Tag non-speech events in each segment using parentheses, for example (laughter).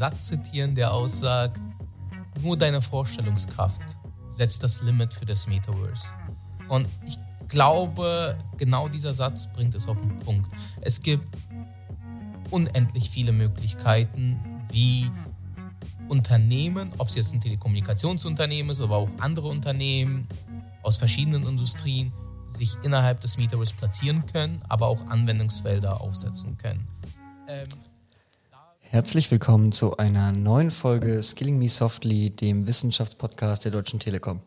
Satz zitieren, der aussagt, nur deine Vorstellungskraft setzt das Limit für das Metaverse. Und ich glaube, genau dieser Satz bringt es auf den Punkt. Es gibt unendlich viele Möglichkeiten, wie Unternehmen, ob es jetzt ein Telekommunikationsunternehmen ist, aber auch andere Unternehmen aus verschiedenen Industrien, sich innerhalb des Metaverse platzieren können, aber auch Anwendungsfelder aufsetzen können. Ähm, Herzlich willkommen zu einer neuen Folge Skilling Me Softly, dem Wissenschaftspodcast der Deutschen Telekom.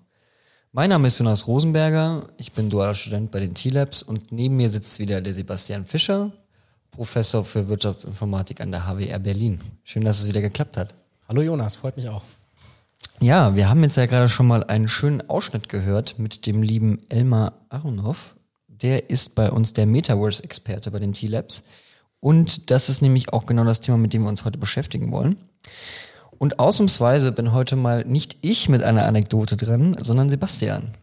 Mein Name ist Jonas Rosenberger, ich bin dualer Student bei den T-Labs und neben mir sitzt wieder der Sebastian Fischer, Professor für Wirtschaftsinformatik an der HWR Berlin. Schön, dass es wieder geklappt hat. Hallo Jonas, freut mich auch. Ja, wir haben jetzt ja gerade schon mal einen schönen Ausschnitt gehört mit dem lieben Elmar Aronov. Der ist bei uns der Metaverse-Experte bei den T-Labs. Und das ist nämlich auch genau das Thema, mit dem wir uns heute beschäftigen wollen. Und ausnahmsweise bin heute mal nicht ich mit einer Anekdote drin, sondern Sebastian.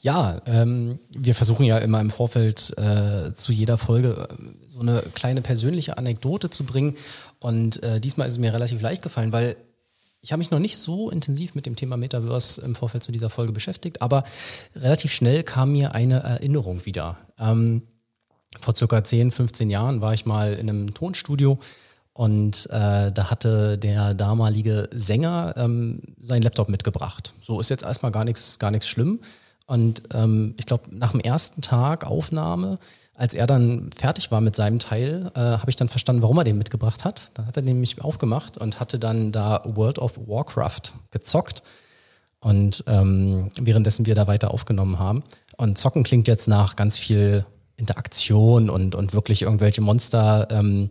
Ja, ähm, wir versuchen ja immer im Vorfeld äh, zu jeder Folge äh, so eine kleine persönliche Anekdote zu bringen. Und äh, diesmal ist es mir relativ leicht gefallen, weil ich habe mich noch nicht so intensiv mit dem Thema Metaverse im Vorfeld zu dieser Folge beschäftigt, aber relativ schnell kam mir eine Erinnerung wieder. Ähm, vor circa 10, 15 Jahren war ich mal in einem Tonstudio und äh, da hatte der damalige Sänger ähm, seinen Laptop mitgebracht. So ist jetzt erstmal gar nichts, gar nichts schlimm. Und ähm, ich glaube, nach dem ersten Tag Aufnahme, als er dann fertig war mit seinem Teil, äh, habe ich dann verstanden, warum er den mitgebracht hat. Dann hat er nämlich aufgemacht und hatte dann da World of Warcraft gezockt. Und ähm, währenddessen wir da weiter aufgenommen haben. Und zocken klingt jetzt nach ganz viel Interaktion und, und wirklich irgendwelche Monster ähm,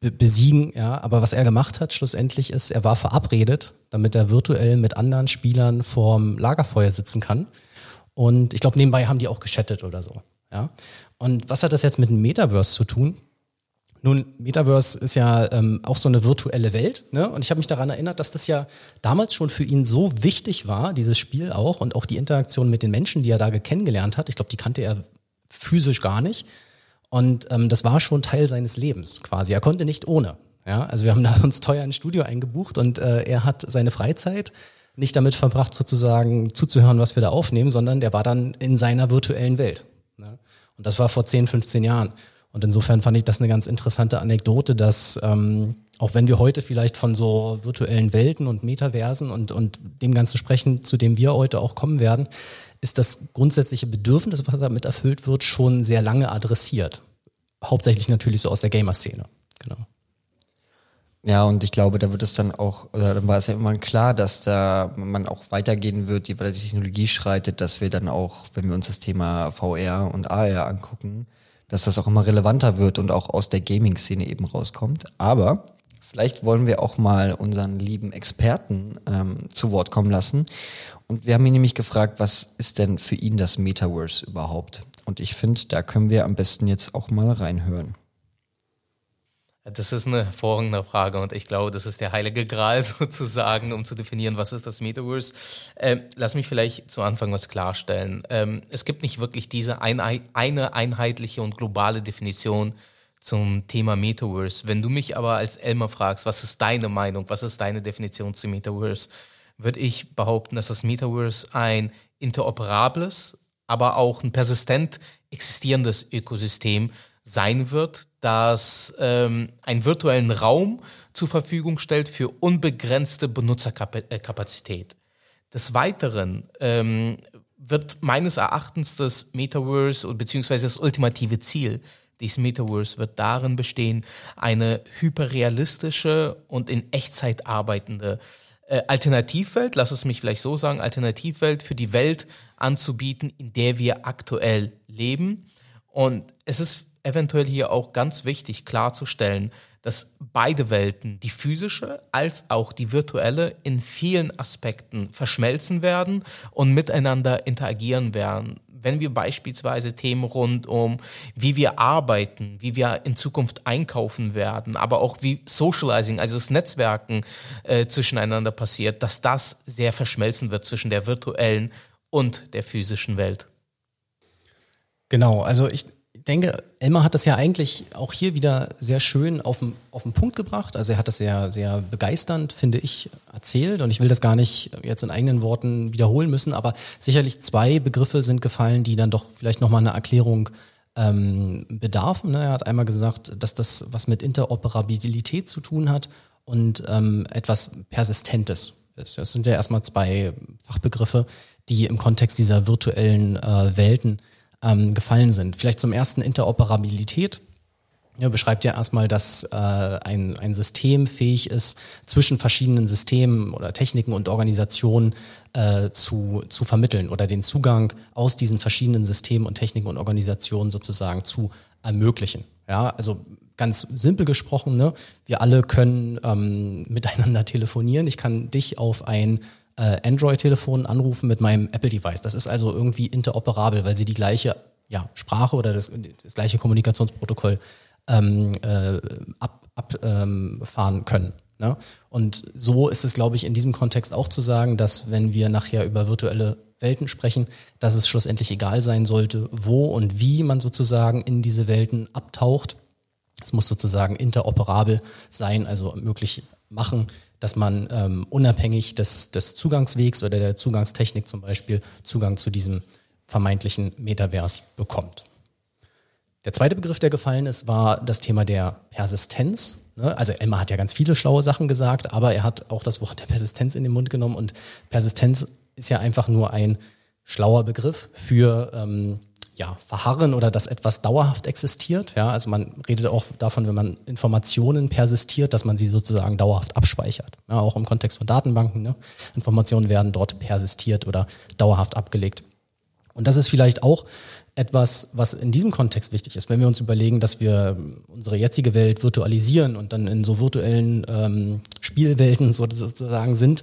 besiegen. Ja, aber was er gemacht hat schlussendlich ist, er war verabredet, damit er virtuell mit anderen Spielern vorm Lagerfeuer sitzen kann. Und ich glaube, nebenbei haben die auch geschattet oder so. Ja. Und was hat das jetzt mit dem Metaverse zu tun? Nun, Metaverse ist ja ähm, auch so eine virtuelle Welt, ne? Und ich habe mich daran erinnert, dass das ja damals schon für ihn so wichtig war, dieses Spiel auch und auch die Interaktion mit den Menschen, die er da kennengelernt hat. Ich glaube, die kannte er physisch gar nicht. Und ähm, das war schon Teil seines Lebens quasi. Er konnte nicht ohne. Ja, also wir haben da (laughs) uns teuer ein Studio eingebucht und äh, er hat seine Freizeit nicht damit verbracht, sozusagen zuzuhören, was wir da aufnehmen, sondern der war dann in seiner virtuellen Welt. Ne? Und das war vor 10, 15 Jahren. Und insofern fand ich das eine ganz interessante Anekdote, dass ähm, auch wenn wir heute vielleicht von so virtuellen Welten und Metaversen und, und dem Ganzen sprechen, zu dem wir heute auch kommen werden, ist das grundsätzliche Bedürfnis, was damit erfüllt wird, schon sehr lange adressiert. Hauptsächlich natürlich so aus der Gamer-Szene. Genau. Ja, und ich glaube, da wird es dann auch, oder dann war es ja immer klar, dass da man auch weitergehen wird, je weiter die Technologie schreitet, dass wir dann auch, wenn wir uns das Thema VR und AR angucken, dass das auch immer relevanter wird und auch aus der Gaming-Szene eben rauskommt. Aber vielleicht wollen wir auch mal unseren lieben Experten ähm, zu Wort kommen lassen und wir haben ihn nämlich gefragt, was ist denn für ihn das Metaverse überhaupt? Und ich finde, da können wir am besten jetzt auch mal reinhören. Das ist eine hervorragende Frage und ich glaube, das ist der heilige Gral (laughs) sozusagen, um zu definieren, was ist das Metaverse. Ähm, lass mich vielleicht zu Anfang was klarstellen. Ähm, es gibt nicht wirklich diese ein, eine einheitliche und globale Definition zum Thema Metaverse. Wenn du mich aber als Elmer fragst, was ist deine Meinung, was ist deine Definition zum Metaverse, würde ich behaupten, dass das Metaverse ein interoperables, aber auch ein persistent existierendes Ökosystem sein wird, das ähm, einen virtuellen Raum zur Verfügung stellt für unbegrenzte Benutzerkapazität. Des Weiteren ähm, wird meines Erachtens das Metaverse beziehungsweise das ultimative Ziel des Metaverse wird darin bestehen, eine hyperrealistische und in Echtzeit arbeitende äh, Alternativwelt, lass es mich vielleicht so sagen, Alternativwelt für die Welt anzubieten, in der wir aktuell leben. Und es ist eventuell hier auch ganz wichtig klarzustellen, dass beide Welten, die physische als auch die virtuelle, in vielen Aspekten verschmelzen werden und miteinander interagieren werden wenn wir beispielsweise Themen rund um, wie wir arbeiten, wie wir in Zukunft einkaufen werden, aber auch wie Socializing, also das Netzwerken äh, zwischeneinander passiert, dass das sehr verschmelzen wird zwischen der virtuellen und der physischen Welt. Genau, also ich denke, Elmar hat das ja eigentlich auch hier wieder sehr schön auf den, auf den Punkt gebracht. Also er hat das sehr, sehr begeisternd, finde ich, erzählt. Und ich will das gar nicht jetzt in eigenen Worten wiederholen müssen, aber sicherlich zwei Begriffe sind gefallen, die dann doch vielleicht nochmal eine Erklärung ähm, bedarfen. Ne? Er hat einmal gesagt, dass das was mit Interoperabilität zu tun hat und ähm, etwas Persistentes. Das sind ja erstmal zwei Fachbegriffe, die im Kontext dieser virtuellen äh, Welten ähm, gefallen sind. Vielleicht zum ersten Interoperabilität. Ja, beschreibt ja erstmal, dass äh, ein, ein System fähig ist, zwischen verschiedenen Systemen oder Techniken und Organisationen äh, zu, zu vermitteln oder den Zugang aus diesen verschiedenen Systemen und Techniken und Organisationen sozusagen zu ermöglichen. Ja, also ganz simpel gesprochen, ne, wir alle können ähm, miteinander telefonieren. Ich kann dich auf ein äh, Android-Telefon anrufen mit meinem Apple-Device. Das ist also irgendwie interoperabel, weil sie die gleiche ja, Sprache oder das, das gleiche Kommunikationsprotokoll ähm, äh, abfahren ab, ähm, können. Ne? Und so ist es, glaube ich, in diesem Kontext auch zu sagen, dass wenn wir nachher über virtuelle Welten sprechen, dass es schlussendlich egal sein sollte, wo und wie man sozusagen in diese Welten abtaucht. Es muss sozusagen interoperabel sein, also möglich machen, dass man ähm, unabhängig des, des Zugangswegs oder der Zugangstechnik zum Beispiel Zugang zu diesem vermeintlichen Metavers bekommt. Der zweite Begriff, der gefallen ist, war das Thema der Persistenz. Ne? Also Emma hat ja ganz viele schlaue Sachen gesagt, aber er hat auch das Wort der Persistenz in den Mund genommen und Persistenz ist ja einfach nur ein schlauer Begriff für ähm, ja, verharren oder dass etwas dauerhaft existiert. Ja, also man redet auch davon, wenn man Informationen persistiert, dass man sie sozusagen dauerhaft abspeichert. Ja, auch im Kontext von Datenbanken. Ne? Informationen werden dort persistiert oder dauerhaft abgelegt. Und das ist vielleicht auch etwas, was in diesem Kontext wichtig ist, wenn wir uns überlegen, dass wir unsere jetzige Welt virtualisieren und dann in so virtuellen ähm, Spielwelten sozusagen sind,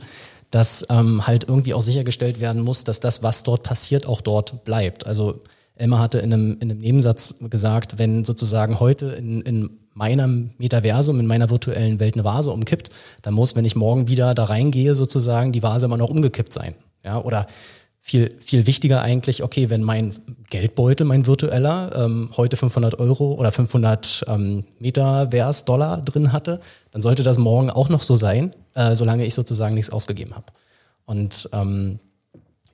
dass ähm, halt irgendwie auch sichergestellt werden muss, dass das, was dort passiert, auch dort bleibt. Also Elmar hatte in einem, in einem Nebensatz gesagt, wenn sozusagen heute in, in meinem Metaversum, in meiner virtuellen Welt eine Vase umkippt, dann muss, wenn ich morgen wieder da reingehe, sozusagen die Vase immer noch umgekippt sein. Ja, oder viel, viel wichtiger eigentlich, okay, wenn mein Geldbeutel, mein virtueller, ähm, heute 500 Euro oder 500 ähm, Metavers Dollar drin hatte, dann sollte das morgen auch noch so sein, äh, solange ich sozusagen nichts ausgegeben habe. Und ähm,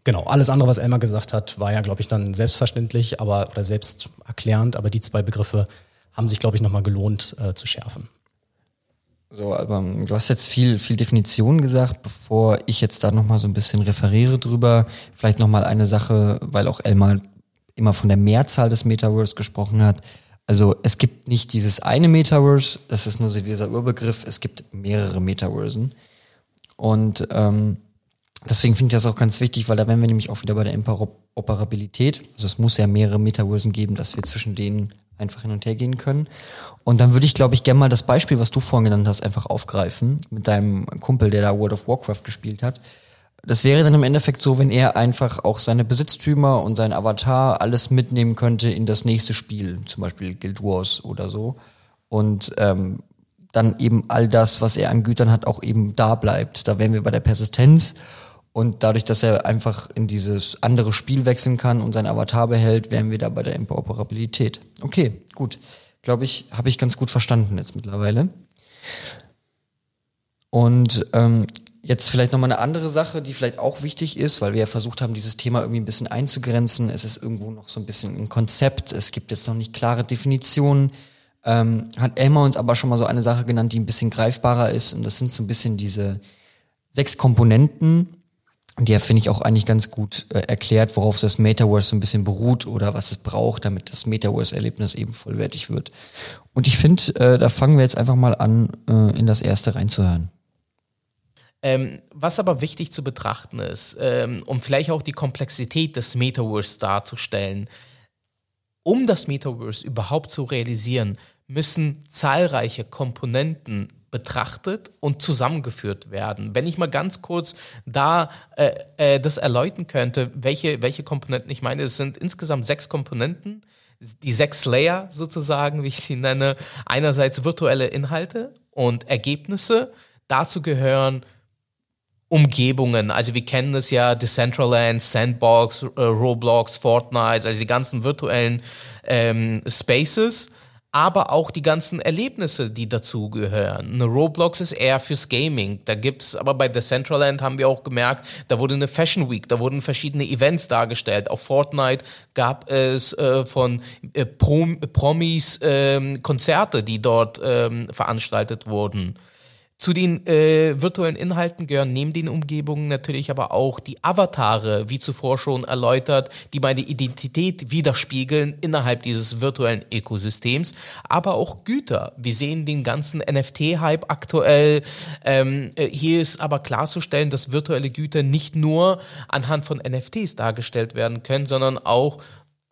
Genau, alles andere, was Elmar gesagt hat, war ja, glaube ich, dann selbstverständlich, aber oder selbst erklärend, aber die zwei Begriffe haben sich, glaube ich, nochmal gelohnt äh, zu schärfen. So, aber du hast jetzt viel, viel Definition gesagt, bevor ich jetzt da nochmal so ein bisschen referiere drüber. Vielleicht nochmal eine Sache, weil auch Elmar immer von der Mehrzahl des Metaverse gesprochen hat. Also es gibt nicht dieses eine Metaverse, das ist nur so dieser Überbegriff, es gibt mehrere Metaversen. Und ähm, Deswegen finde ich das auch ganz wichtig, weil da wären wir nämlich auch wieder bei der Interoperabilität. Also es muss ja mehrere Metaversen geben, dass wir zwischen denen einfach hin und her gehen können. Und dann würde ich, glaube ich, gerne mal das Beispiel, was du vorhin genannt hast, einfach aufgreifen mit deinem Kumpel, der da World of Warcraft gespielt hat. Das wäre dann im Endeffekt so, wenn er einfach auch seine Besitztümer und sein Avatar alles mitnehmen könnte in das nächste Spiel, zum Beispiel Guild Wars oder so. Und ähm, dann eben all das, was er an Gütern hat, auch eben da bleibt. Da wären wir bei der Persistenz. Und dadurch, dass er einfach in dieses andere Spiel wechseln kann und sein Avatar behält, wären wir da bei der Interoperabilität. Okay, gut. Glaube ich, habe ich ganz gut verstanden jetzt mittlerweile. Und ähm, jetzt vielleicht nochmal eine andere Sache, die vielleicht auch wichtig ist, weil wir ja versucht haben, dieses Thema irgendwie ein bisschen einzugrenzen. Es ist irgendwo noch so ein bisschen ein Konzept. Es gibt jetzt noch nicht klare Definitionen. Ähm, hat Elmar uns aber schon mal so eine Sache genannt, die ein bisschen greifbarer ist. Und das sind so ein bisschen diese sechs Komponenten, ja, finde ich, auch eigentlich ganz gut äh, erklärt, worauf das Metaverse so ein bisschen beruht oder was es braucht, damit das Metaverse-Erlebnis eben vollwertig wird. Und ich finde, äh, da fangen wir jetzt einfach mal an, äh, in das erste reinzuhören. Ähm, was aber wichtig zu betrachten ist, ähm, um vielleicht auch die Komplexität des Metaverse darzustellen, um das Metaverse überhaupt zu realisieren, müssen zahlreiche Komponenten betrachtet und zusammengeführt werden. Wenn ich mal ganz kurz da äh, äh, das erläutern könnte, welche, welche Komponenten ich meine, es sind insgesamt sechs Komponenten, die sechs Layer sozusagen, wie ich sie nenne. Einerseits virtuelle Inhalte und Ergebnisse. Dazu gehören Umgebungen. Also wir kennen es ja, Decentraland, Sandbox, äh, Roblox, Fortnite, also die ganzen virtuellen ähm, Spaces aber auch die ganzen Erlebnisse, die dazugehören. Eine Roblox ist eher fürs Gaming. Da gibt es, aber bei Decentraland haben wir auch gemerkt, da wurde eine Fashion Week, da wurden verschiedene Events dargestellt. Auf Fortnite gab es äh, von äh, Prom Promis äh, Konzerte, die dort ähm, veranstaltet wurden. Zu den äh, virtuellen Inhalten gehören neben den Umgebungen natürlich aber auch die Avatare, wie zuvor schon erläutert, die meine Identität widerspiegeln innerhalb dieses virtuellen Ökosystems, aber auch Güter. Wir sehen den ganzen NFT-Hype aktuell. Ähm, äh, hier ist aber klarzustellen, dass virtuelle Güter nicht nur anhand von NFTs dargestellt werden können, sondern auch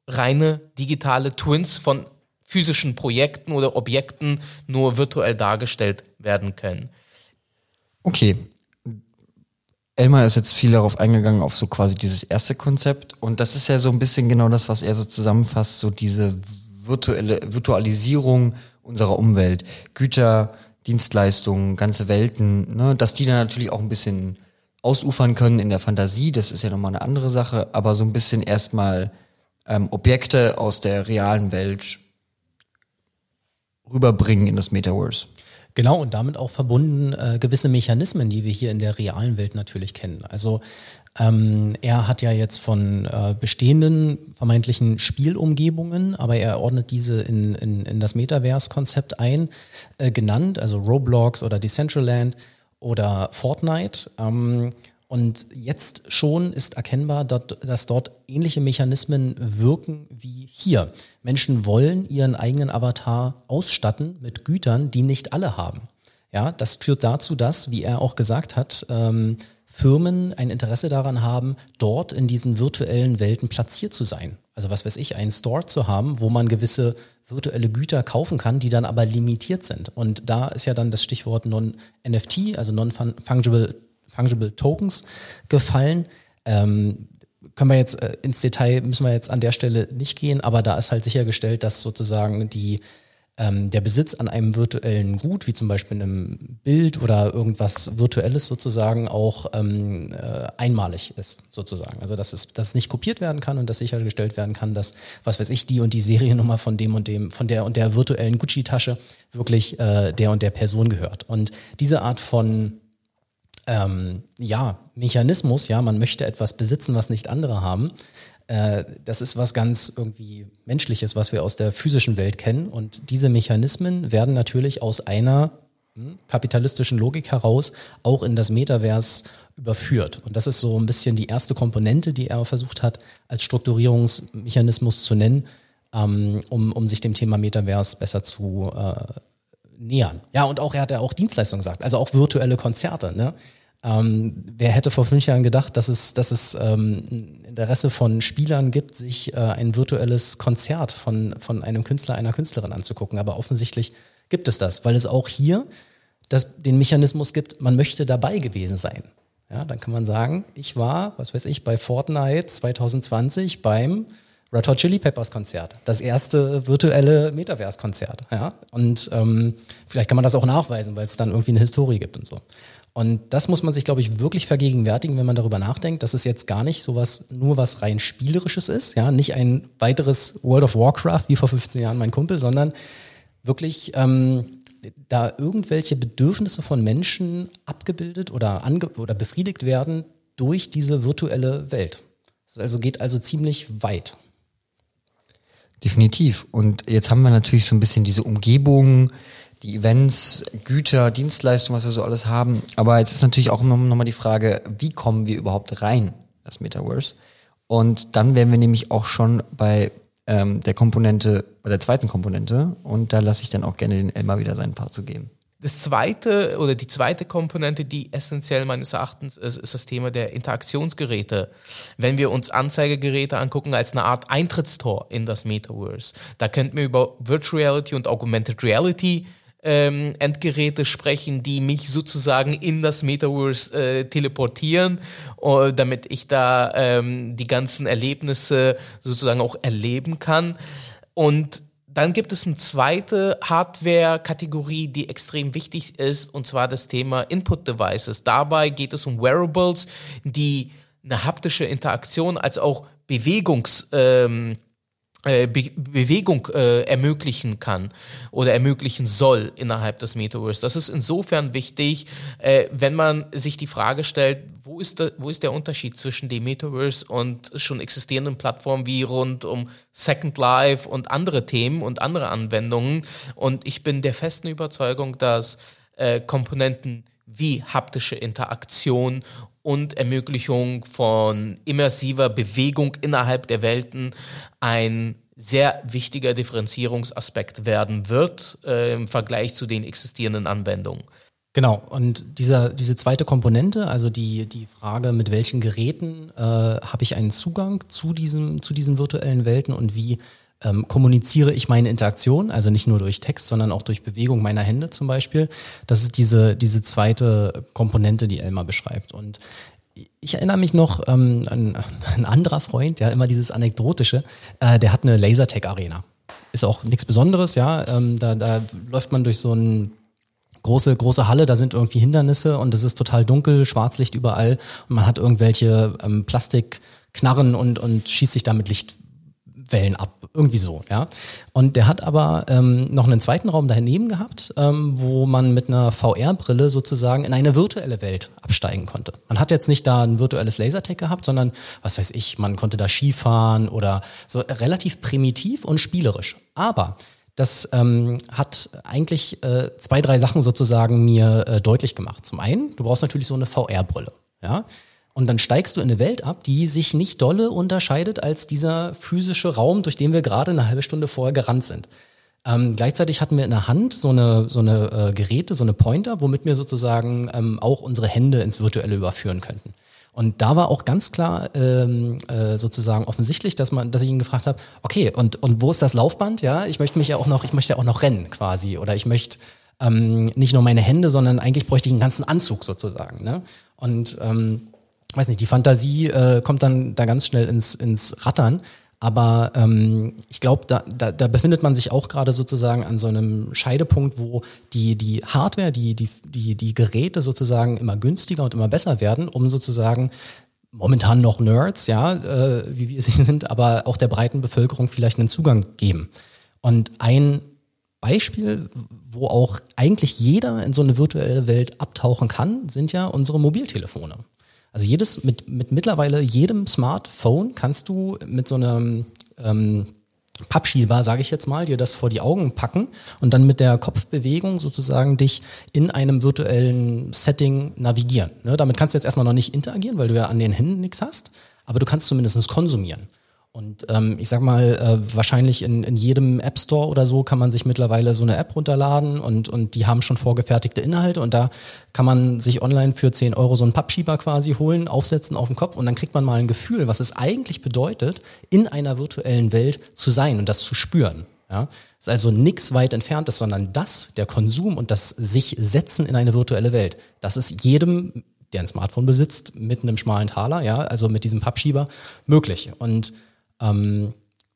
reine digitale Twins von physischen Projekten oder Objekten nur virtuell dargestellt werden können. Okay. Elmar ist jetzt viel darauf eingegangen, auf so quasi dieses erste Konzept. Und das ist ja so ein bisschen genau das, was er so zusammenfasst, so diese virtuelle Virtualisierung unserer Umwelt. Güter, Dienstleistungen, ganze Welten, ne, dass die dann natürlich auch ein bisschen ausufern können in der Fantasie, das ist ja nochmal eine andere Sache, aber so ein bisschen erstmal ähm, Objekte aus der realen Welt rüberbringen in das Metaverse. Genau, und damit auch verbunden äh, gewisse Mechanismen, die wir hier in der realen Welt natürlich kennen. Also ähm, er hat ja jetzt von äh, bestehenden vermeintlichen Spielumgebungen, aber er ordnet diese in, in, in das Metaverse-Konzept ein, äh, genannt, also Roblox oder Decentraland oder Fortnite. Ähm, und jetzt schon ist erkennbar, dass dort ähnliche Mechanismen wirken wie hier. Menschen wollen ihren eigenen Avatar ausstatten mit Gütern, die nicht alle haben. Ja, das führt dazu, dass, wie er auch gesagt hat, ähm, Firmen ein Interesse daran haben, dort in diesen virtuellen Welten platziert zu sein. Also was weiß ich, einen Store zu haben, wo man gewisse virtuelle Güter kaufen kann, die dann aber limitiert sind. Und da ist ja dann das Stichwort Non-NFT, also Non-Fungible Fungible Tokens gefallen. Ähm, können wir jetzt äh, ins Detail, müssen wir jetzt an der Stelle nicht gehen, aber da ist halt sichergestellt, dass sozusagen die, ähm, der Besitz an einem virtuellen Gut, wie zum Beispiel einem Bild oder irgendwas Virtuelles sozusagen, auch ähm, äh, einmalig ist, sozusagen. Also dass es, dass es nicht kopiert werden kann und dass sichergestellt werden kann, dass, was weiß ich, die und die Seriennummer von dem und dem, von der und der virtuellen Gucci-Tasche wirklich äh, der und der Person gehört. Und diese Art von ähm, ja, Mechanismus, ja, man möchte etwas besitzen, was nicht andere haben. Äh, das ist was ganz irgendwie Menschliches, was wir aus der physischen Welt kennen. Und diese Mechanismen werden natürlich aus einer hm, kapitalistischen Logik heraus auch in das Metavers überführt. Und das ist so ein bisschen die erste Komponente, die er versucht hat, als Strukturierungsmechanismus zu nennen, ähm, um, um sich dem Thema Metavers besser zu äh, nähern. Ja, und auch, er hat ja auch Dienstleistungen gesagt, also auch virtuelle Konzerte. Ne? Ähm, wer hätte vor fünf Jahren gedacht, dass es, dass es ähm, Interesse von Spielern gibt, sich äh, ein virtuelles Konzert von, von einem Künstler, einer Künstlerin anzugucken. Aber offensichtlich gibt es das, weil es auch hier das, den Mechanismus gibt, man möchte dabei gewesen sein. Ja, dann kann man sagen, ich war, was weiß ich, bei Fortnite 2020 beim Red Hot Chili Peppers Konzert, das erste virtuelle Metaverse-Konzert. Ja? Und ähm, vielleicht kann man das auch nachweisen, weil es dann irgendwie eine Historie gibt und so. Und das muss man sich, glaube ich, wirklich vergegenwärtigen, wenn man darüber nachdenkt, dass es jetzt gar nicht sowas, nur was rein spielerisches ist, ja, nicht ein weiteres World of Warcraft wie vor 15 Jahren mein Kumpel, sondern wirklich ähm, da irgendwelche Bedürfnisse von Menschen abgebildet oder, ange oder befriedigt werden durch diese virtuelle Welt. Das also geht also ziemlich weit. Definitiv. Und jetzt haben wir natürlich so ein bisschen diese Umgebung, die Events, Güter, Dienstleistungen, was wir so alles haben. Aber jetzt ist natürlich auch nochmal noch die Frage, wie kommen wir überhaupt rein, das Metaverse? Und dann wären wir nämlich auch schon bei ähm, der Komponente, bei der zweiten Komponente. Und da lasse ich dann auch gerne den Elmar wieder seinen Part zu geben. Das zweite oder die zweite Komponente, die essentiell meines Erachtens ist, ist das Thema der Interaktionsgeräte. Wenn wir uns Anzeigegeräte angucken als eine Art Eintrittstor in das Metaverse, da könnten wir über Virtual Reality und Augmented Reality ähm, Endgeräte sprechen, die mich sozusagen in das Metaverse äh, teleportieren, uh, damit ich da ähm, die ganzen Erlebnisse sozusagen auch erleben kann. Und dann gibt es eine zweite Hardware-Kategorie, die extrem wichtig ist, und zwar das Thema Input Devices. Dabei geht es um Wearables, die eine haptische Interaktion als auch Bewegungs, ähm, äh, Be Bewegung äh, ermöglichen kann oder ermöglichen soll innerhalb des Metaverse. Das ist insofern wichtig, äh, wenn man sich die Frage stellt, wo ist, der, wo ist der Unterschied zwischen dem Metaverse und schon existierenden Plattformen wie rund um Second Life und andere Themen und andere Anwendungen. Und ich bin der festen Überzeugung, dass äh, Komponenten wie haptische Interaktion und Ermöglichung von immersiver Bewegung innerhalb der Welten ein sehr wichtiger Differenzierungsaspekt werden wird äh, im Vergleich zu den existierenden Anwendungen. Genau, und dieser, diese zweite Komponente, also die, die Frage, mit welchen Geräten äh, habe ich einen Zugang zu, diesem, zu diesen virtuellen Welten und wie ähm, kommuniziere ich meine Interaktion, also nicht nur durch Text, sondern auch durch Bewegung meiner Hände zum Beispiel. Das ist diese, diese zweite Komponente, die Elmar beschreibt. Und ich erinnere mich noch ähm, an ein anderer Freund, ja, immer dieses Anekdotische, äh, der hat eine Lasertag-Arena. Ist auch nichts Besonderes, ja. Ähm, da, da läuft man durch so ein große, große Halle, da sind irgendwie Hindernisse und es ist total dunkel, Schwarzlicht überall und man hat irgendwelche ähm, Plastikknarren und, und schießt sich damit Licht Wellen ab, irgendwie so, ja. Und der hat aber ähm, noch einen zweiten Raum daneben gehabt, ähm, wo man mit einer VR-Brille sozusagen in eine virtuelle Welt absteigen konnte. Man hat jetzt nicht da ein virtuelles Lasertag gehabt, sondern, was weiß ich, man konnte da Skifahren oder so relativ primitiv und spielerisch. Aber das ähm, hat eigentlich äh, zwei, drei Sachen sozusagen mir äh, deutlich gemacht. Zum einen, du brauchst natürlich so eine VR-Brille, ja. Und dann steigst du in eine Welt ab, die sich nicht dolle unterscheidet als dieser physische Raum, durch den wir gerade eine halbe Stunde vorher gerannt sind. Ähm, gleichzeitig hatten wir in der Hand so eine, so eine äh, Geräte, so eine Pointer, womit wir sozusagen ähm, auch unsere Hände ins Virtuelle überführen könnten. Und da war auch ganz klar ähm, äh, sozusagen offensichtlich, dass man, dass ich ihn gefragt habe, okay, und, und wo ist das Laufband? Ja, ich möchte mich ja auch noch, ich möchte ja auch noch rennen quasi. Oder ich möchte ähm, nicht nur meine Hände, sondern eigentlich bräuchte ich einen ganzen Anzug sozusagen. Ne? Und ähm, weiß nicht, die Fantasie äh, kommt dann da ganz schnell ins, ins Rattern. Aber ähm, ich glaube, da, da, da befindet man sich auch gerade sozusagen an so einem Scheidepunkt, wo die, die Hardware, die, die, die, die Geräte sozusagen immer günstiger und immer besser werden, um sozusagen momentan noch Nerds, ja, äh, wie wir sie sind, aber auch der breiten Bevölkerung vielleicht einen Zugang geben. Und ein Beispiel, wo auch eigentlich jeder in so eine virtuelle Welt abtauchen kann, sind ja unsere Mobiltelefone. Also jedes, mit, mit mittlerweile jedem Smartphone kannst du mit so einem ähm, Pappschieber, sage ich jetzt mal, dir das vor die Augen packen und dann mit der Kopfbewegung sozusagen dich in einem virtuellen Setting navigieren. Ne? Damit kannst du jetzt erstmal noch nicht interagieren, weil du ja an den Händen nichts hast, aber du kannst zumindest konsumieren. Und ähm, ich sag mal, äh, wahrscheinlich in, in jedem App Store oder so kann man sich mittlerweile so eine App runterladen und, und die haben schon vorgefertigte Inhalte und da kann man sich online für 10 Euro so einen Pappschieber quasi holen, aufsetzen auf den Kopf und dann kriegt man mal ein Gefühl, was es eigentlich bedeutet, in einer virtuellen Welt zu sein und das zu spüren. Ja? ist also nichts weit entferntes, sondern das, der Konsum und das sich setzen in eine virtuelle Welt, das ist jedem der ein Smartphone besitzt, mit einem schmalen Taler, ja, also mit diesem Pappschieber, möglich. Und ähm,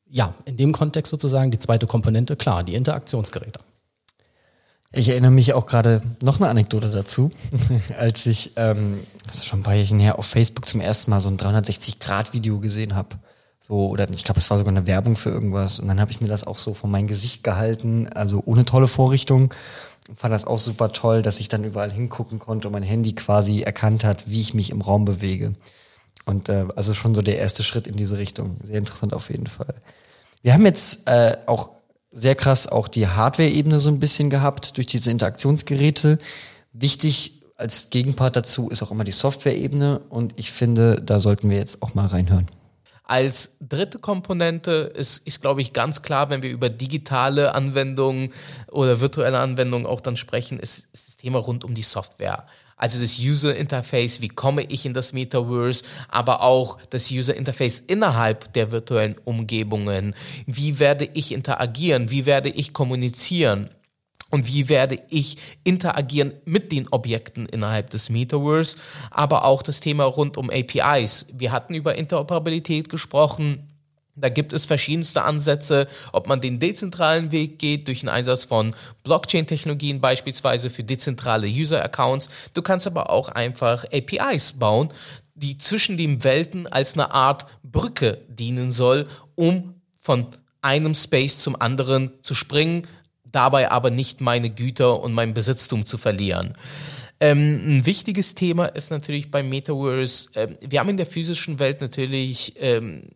ja, in dem Kontext sozusagen die zweite Komponente, klar, die Interaktionsgeräte. Ich erinnere mich auch gerade noch eine Anekdote dazu, (laughs) als ich, ähm, das ist schon ein paar Jahre her, auf Facebook zum ersten Mal so ein 360-Grad-Video gesehen habe. So, oder ich glaube, es war sogar eine Werbung für irgendwas. Und dann habe ich mir das auch so vor mein Gesicht gehalten, also ohne tolle Vorrichtung. Und fand das auch super toll, dass ich dann überall hingucken konnte und mein Handy quasi erkannt hat, wie ich mich im Raum bewege. Und äh, also schon so der erste Schritt in diese Richtung. Sehr interessant auf jeden Fall. Wir haben jetzt äh, auch sehr krass auch die Hardware-Ebene so ein bisschen gehabt durch diese Interaktionsgeräte. Wichtig als Gegenpart dazu ist auch immer die Software-Ebene und ich finde, da sollten wir jetzt auch mal reinhören. Als dritte Komponente ist, ist, glaube ich, ganz klar, wenn wir über digitale Anwendungen oder virtuelle Anwendungen auch dann sprechen, ist, ist das Thema rund um die Software. Also das User Interface, wie komme ich in das Metaverse, aber auch das User Interface innerhalb der virtuellen Umgebungen. Wie werde ich interagieren? Wie werde ich kommunizieren? Und wie werde ich interagieren mit den Objekten innerhalb des Metaverse? Aber auch das Thema rund um APIs. Wir hatten über Interoperabilität gesprochen. Da gibt es verschiedenste Ansätze, ob man den dezentralen Weg geht, durch den Einsatz von Blockchain-Technologien beispielsweise für dezentrale User-Accounts. Du kannst aber auch einfach APIs bauen, die zwischen den Welten als eine Art Brücke dienen soll, um von einem Space zum anderen zu springen, dabei aber nicht meine Güter und mein Besitztum zu verlieren. Ähm, ein wichtiges Thema ist natürlich beim Metaverse, äh, wir haben in der physischen Welt natürlich ähm,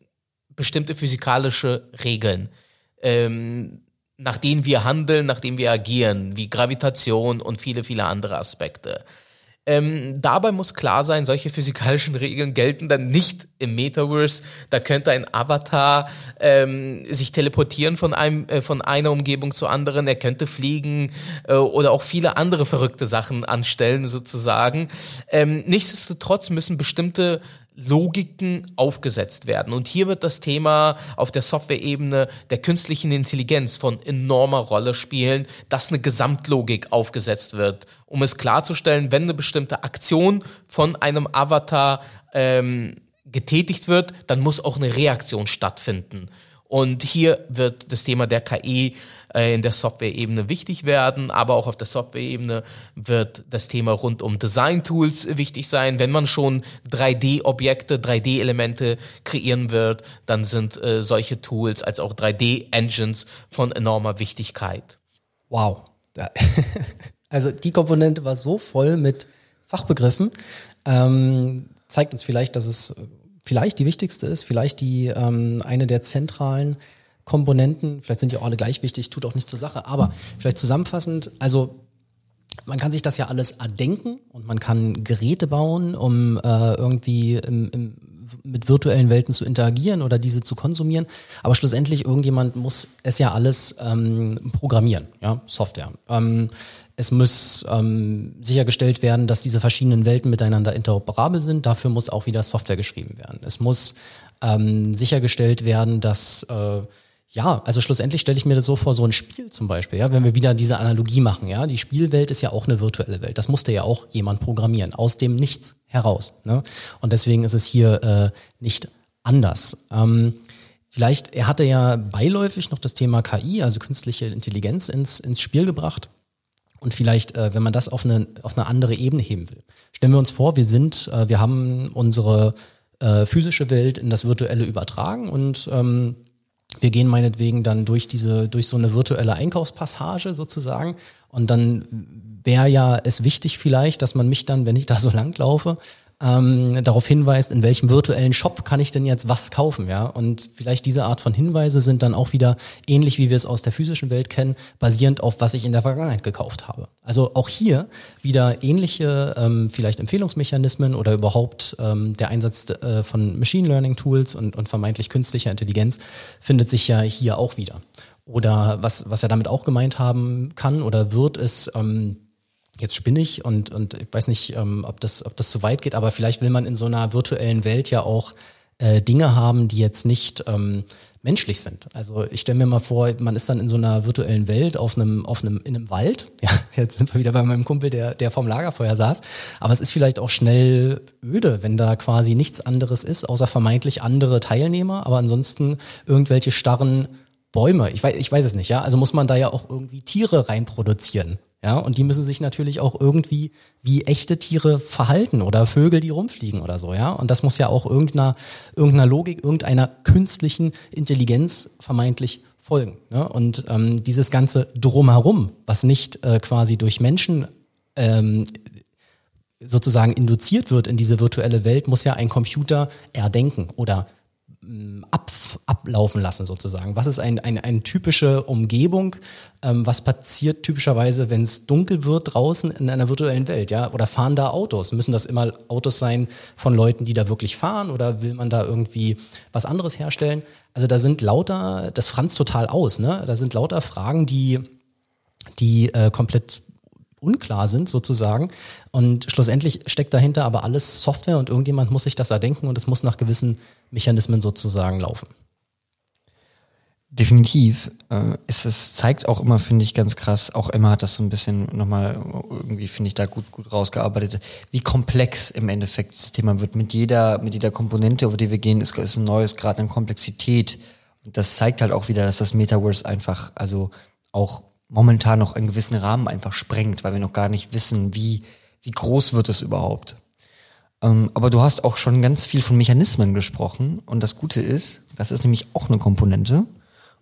bestimmte physikalische Regeln, ähm, nach denen wir handeln, nach denen wir agieren, wie Gravitation und viele, viele andere Aspekte. Ähm, dabei muss klar sein, solche physikalischen Regeln gelten dann nicht im Metaverse. Da könnte ein Avatar ähm, sich teleportieren von einem äh, von einer Umgebung zur anderen. Er könnte fliegen äh, oder auch viele andere verrückte Sachen anstellen sozusagen. Ähm, nichtsdestotrotz müssen bestimmte Logiken aufgesetzt werden. Und hier wird das Thema auf der Software-Ebene der künstlichen Intelligenz von enormer Rolle spielen, dass eine Gesamtlogik aufgesetzt wird, um es klarzustellen, wenn eine bestimmte Aktion von einem Avatar ähm, getätigt wird, dann muss auch eine Reaktion stattfinden. Und hier wird das Thema der KI in der Software-Ebene wichtig werden, aber auch auf der Software-Ebene wird das Thema rund um Design-Tools wichtig sein. Wenn man schon 3D-Objekte, 3D-Elemente kreieren wird, dann sind äh, solche Tools als auch 3D-Engines von enormer Wichtigkeit. Wow. (laughs) Also die Komponente war so voll mit Fachbegriffen. Ähm, zeigt uns vielleicht, dass es vielleicht die wichtigste ist, vielleicht die ähm, eine der zentralen Komponenten, vielleicht sind die auch alle gleich wichtig, tut auch nichts zur Sache, aber vielleicht zusammenfassend, also man kann sich das ja alles erdenken und man kann Geräte bauen, um äh, irgendwie im, im, mit virtuellen Welten zu interagieren oder diese zu konsumieren. Aber schlussendlich irgendjemand muss es ja alles ähm, programmieren, ja, Software. Ähm, es muss ähm, sichergestellt werden, dass diese verschiedenen Welten miteinander interoperabel sind. Dafür muss auch wieder Software geschrieben werden. Es muss ähm, sichergestellt werden, dass äh, ja, also schlussendlich stelle ich mir das so vor, so ein Spiel zum Beispiel, ja, wenn wir wieder diese Analogie machen, ja, die Spielwelt ist ja auch eine virtuelle Welt. Das musste ja auch jemand programmieren, aus dem Nichts heraus. Ne? Und deswegen ist es hier äh, nicht anders. Ähm, vielleicht, er hatte ja beiläufig noch das Thema KI, also künstliche Intelligenz, ins, ins Spiel gebracht. Und vielleicht, äh, wenn man das auf eine, auf eine andere Ebene heben will. Stellen wir uns vor, wir sind, äh, wir haben unsere äh, physische Welt in das Virtuelle übertragen und ähm, wir gehen meinetwegen dann durch diese, durch so eine virtuelle Einkaufspassage sozusagen. Und dann wäre ja es wichtig vielleicht, dass man mich dann, wenn ich da so (laughs) lang laufe, ähm, darauf hinweist, in welchem virtuellen Shop kann ich denn jetzt was kaufen, ja? Und vielleicht diese Art von Hinweise sind dann auch wieder ähnlich, wie wir es aus der physischen Welt kennen, basierend auf was ich in der Vergangenheit gekauft habe. Also auch hier wieder ähnliche ähm, vielleicht Empfehlungsmechanismen oder überhaupt ähm, der Einsatz äh, von Machine Learning Tools und, und vermeintlich künstlicher Intelligenz findet sich ja hier auch wieder. Oder was, was er damit auch gemeint haben kann oder wird, ist, ähm, jetzt spinne ich und, und ich weiß nicht, ähm, ob, das, ob das zu weit geht, aber vielleicht will man in so einer virtuellen Welt ja auch äh, Dinge haben, die jetzt nicht ähm, menschlich sind. Also ich stelle mir mal vor, man ist dann in so einer virtuellen Welt auf einem, auf einem, in einem Wald. (laughs) Ja, jetzt sind wir wieder bei meinem Kumpel, der, der vorm Lagerfeuer saß. Aber es ist vielleicht auch schnell öde, wenn da quasi nichts anderes ist, außer vermeintlich andere Teilnehmer, aber ansonsten irgendwelche starren Bäume. Ich weiß, ich weiß es nicht, ja. Also muss man da ja auch irgendwie Tiere reinproduzieren. Ja, und die müssen sich natürlich auch irgendwie wie echte Tiere verhalten oder Vögel, die rumfliegen oder so, ja. Und das muss ja auch irgendeiner, irgendeiner Logik, irgendeiner künstlichen Intelligenz vermeintlich folgen. Ne? Und ähm, dieses ganze Drumherum, was nicht äh, quasi durch Menschen ähm, sozusagen induziert wird in diese virtuelle Welt, muss ja ein Computer erdenken oder ab, ablaufen lassen sozusagen? Was ist ein, ein, eine typische Umgebung? Ähm, was passiert typischerweise, wenn es dunkel wird draußen in einer virtuellen Welt? Ja? Oder fahren da Autos? Müssen das immer Autos sein von Leuten, die da wirklich fahren? Oder will man da irgendwie was anderes herstellen? Also da sind lauter, das franzt total aus, ne? Da sind lauter Fragen, die, die äh, komplett unklar sind sozusagen. Und schlussendlich steckt dahinter aber alles Software und irgendjemand muss sich das erdenken und es muss nach gewissen Mechanismen sozusagen laufen. Definitiv. Äh, es, zeigt auch immer, finde ich, ganz krass, auch Emma hat das so ein bisschen nochmal irgendwie, finde ich, da gut, gut rausgearbeitet, wie komplex im Endeffekt das Thema wird. Mit jeder, mit jeder Komponente, über die wir gehen, ist, ist ein neues Grad an Komplexität. Und das zeigt halt auch wieder, dass das Metaverse einfach, also auch momentan noch einen gewissen Rahmen einfach sprengt, weil wir noch gar nicht wissen, wie, wie groß wird es überhaupt. Ähm, aber du hast auch schon ganz viel von Mechanismen gesprochen. Und das Gute ist, das ist nämlich auch eine Komponente.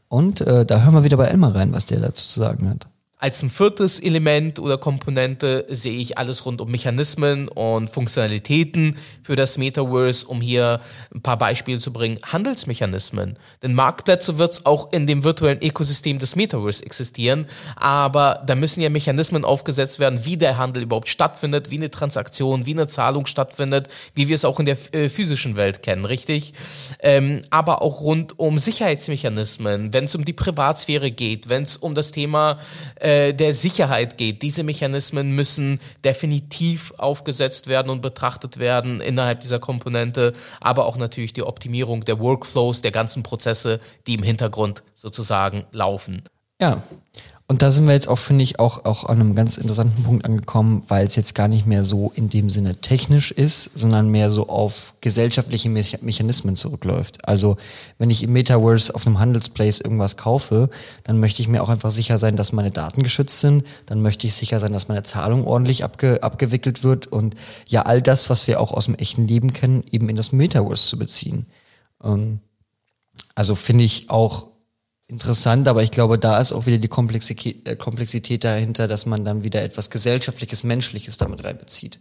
Und äh, da hören wir wieder bei Elmar rein, was der dazu zu sagen hat. Als ein viertes Element oder Komponente sehe ich alles rund um Mechanismen und Funktionalitäten für das Metaverse, um hier ein paar Beispiele zu bringen. Handelsmechanismen. Denn Marktplätze wird es auch in dem virtuellen Ökosystem des Metaverse existieren, aber da müssen ja Mechanismen aufgesetzt werden, wie der Handel überhaupt stattfindet, wie eine Transaktion, wie eine Zahlung stattfindet, wie wir es auch in der äh, physischen Welt kennen, richtig? Ähm, aber auch rund um Sicherheitsmechanismen, wenn es um die Privatsphäre geht, wenn es um das Thema äh, äh, der Sicherheit geht. Diese Mechanismen müssen definitiv aufgesetzt werden und betrachtet werden innerhalb dieser Komponente, aber auch natürlich die Optimierung der Workflows, der ganzen Prozesse, die im Hintergrund sozusagen laufen. Ja, und da sind wir jetzt auch, finde ich, auch, auch an einem ganz interessanten Punkt angekommen, weil es jetzt gar nicht mehr so in dem Sinne technisch ist, sondern mehr so auf gesellschaftliche Me Mechanismen zurückläuft. Also wenn ich im Metaverse auf einem Handelsplace irgendwas kaufe, dann möchte ich mir auch einfach sicher sein, dass meine Daten geschützt sind. Dann möchte ich sicher sein, dass meine Zahlung ordentlich abge abgewickelt wird und ja, all das, was wir auch aus dem echten Leben kennen, eben in das Metaverse zu beziehen. Ähm, also finde ich auch interessant, aber ich glaube, da ist auch wieder die Komplexität, äh, Komplexität dahinter, dass man dann wieder etwas gesellschaftliches, menschliches damit reinbezieht.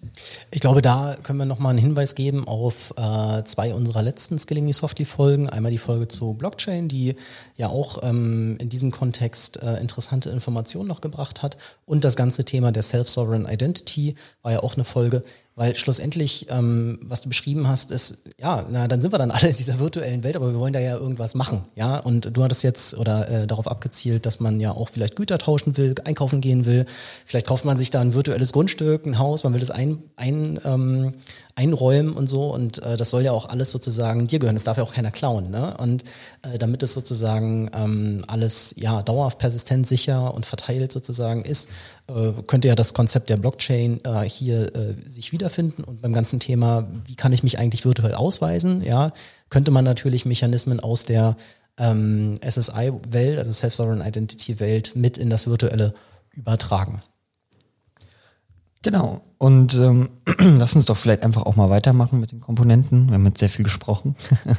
Ich glaube, da können wir nochmal einen Hinweis geben auf äh, zwei unserer letzten Skilling Me Softly Folgen. Einmal die Folge zu Blockchain, die ja auch ähm, in diesem Kontext äh, interessante Informationen noch gebracht hat und das ganze Thema der Self-Sovereign Identity war ja auch eine Folge, weil schlussendlich, ähm, was du beschrieben hast, ist, ja, na, dann sind wir dann (laughs) alle in dieser virtuellen Welt, aber wir wollen da ja irgendwas machen, ja. Und du hattest jetzt oder äh, darauf abgezielt, dass man ja auch vielleicht Güter tauschen will, einkaufen gehen will. Vielleicht kauft man sich da ein virtuelles Grundstück, ein Haus, man will das ein, ein, ähm, einräumen und so. Und äh, das soll ja auch alles sozusagen dir gehören. Das darf ja auch keiner klauen. Ne? Und äh, damit es sozusagen ähm, alles ja dauerhaft persistent, sicher und verteilt sozusagen ist, äh, könnte ja das Konzept der Blockchain äh, hier äh, sich wiederfinden. Und beim ganzen Thema, wie kann ich mich eigentlich virtuell ausweisen, ja, könnte man natürlich Mechanismen aus der ähm, SSI-Welt, also Self-Sovereign Identity-Welt, mit in das Virtuelle übertragen. Genau. Und ähm, (clears throat) lass uns doch vielleicht einfach auch mal weitermachen mit den Komponenten. Wir haben jetzt sehr viel gesprochen.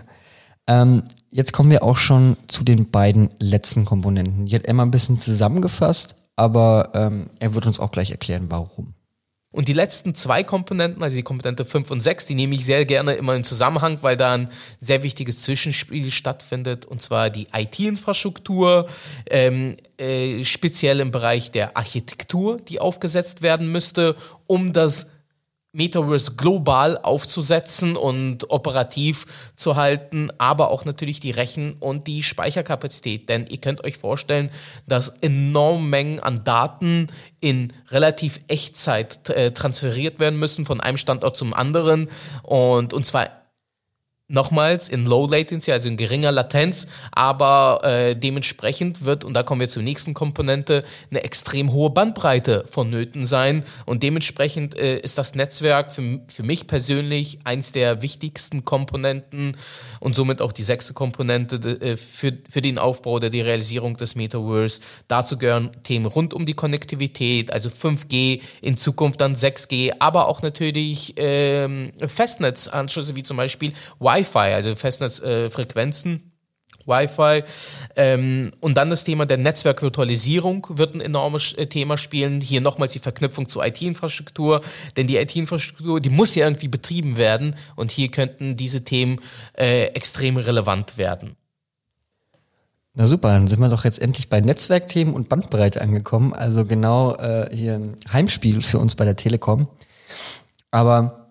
(laughs) ähm, jetzt kommen wir auch schon zu den beiden letzten Komponenten. Die hat Emma ein bisschen zusammengefasst, aber ähm, er wird uns auch gleich erklären, warum. Und die letzten zwei Komponenten, also die Komponente 5 und 6, die nehme ich sehr gerne immer in Zusammenhang, weil da ein sehr wichtiges Zwischenspiel stattfindet, und zwar die IT-Infrastruktur, ähm, äh, speziell im Bereich der Architektur, die aufgesetzt werden müsste, um das Metaverse global aufzusetzen und operativ zu halten, aber auch natürlich die Rechen- und die Speicherkapazität. Denn ihr könnt euch vorstellen, dass enorme Mengen an Daten in relativ Echtzeit äh, transferiert werden müssen von einem Standort zum anderen und, und zwar nochmals in Low Latency, also in geringer Latenz, aber äh, dementsprechend wird, und da kommen wir zur nächsten Komponente, eine extrem hohe Bandbreite vonnöten sein und dementsprechend äh, ist das Netzwerk für, für mich persönlich eins der wichtigsten Komponenten und somit auch die sechste Komponente äh, für, für den Aufbau oder die Realisierung des Metaverse. Dazu gehören Themen rund um die Konnektivität, also 5G, in Zukunft dann 6G, aber auch natürlich ähm, Festnetzanschlüsse wie zum Beispiel Wi-Fi Wi-Fi, also Festnetzfrequenzen. Äh, Wi-Fi. Ähm, und dann das Thema der Netzwerkvirtualisierung wird ein enormes äh, Thema spielen. Hier nochmals die Verknüpfung zur IT-Infrastruktur, denn die IT-Infrastruktur, die muss ja irgendwie betrieben werden und hier könnten diese Themen äh, extrem relevant werden. Na super, dann sind wir doch jetzt endlich bei Netzwerkthemen und Bandbreite angekommen. Also genau äh, hier ein Heimspiel für uns bei der Telekom. Aber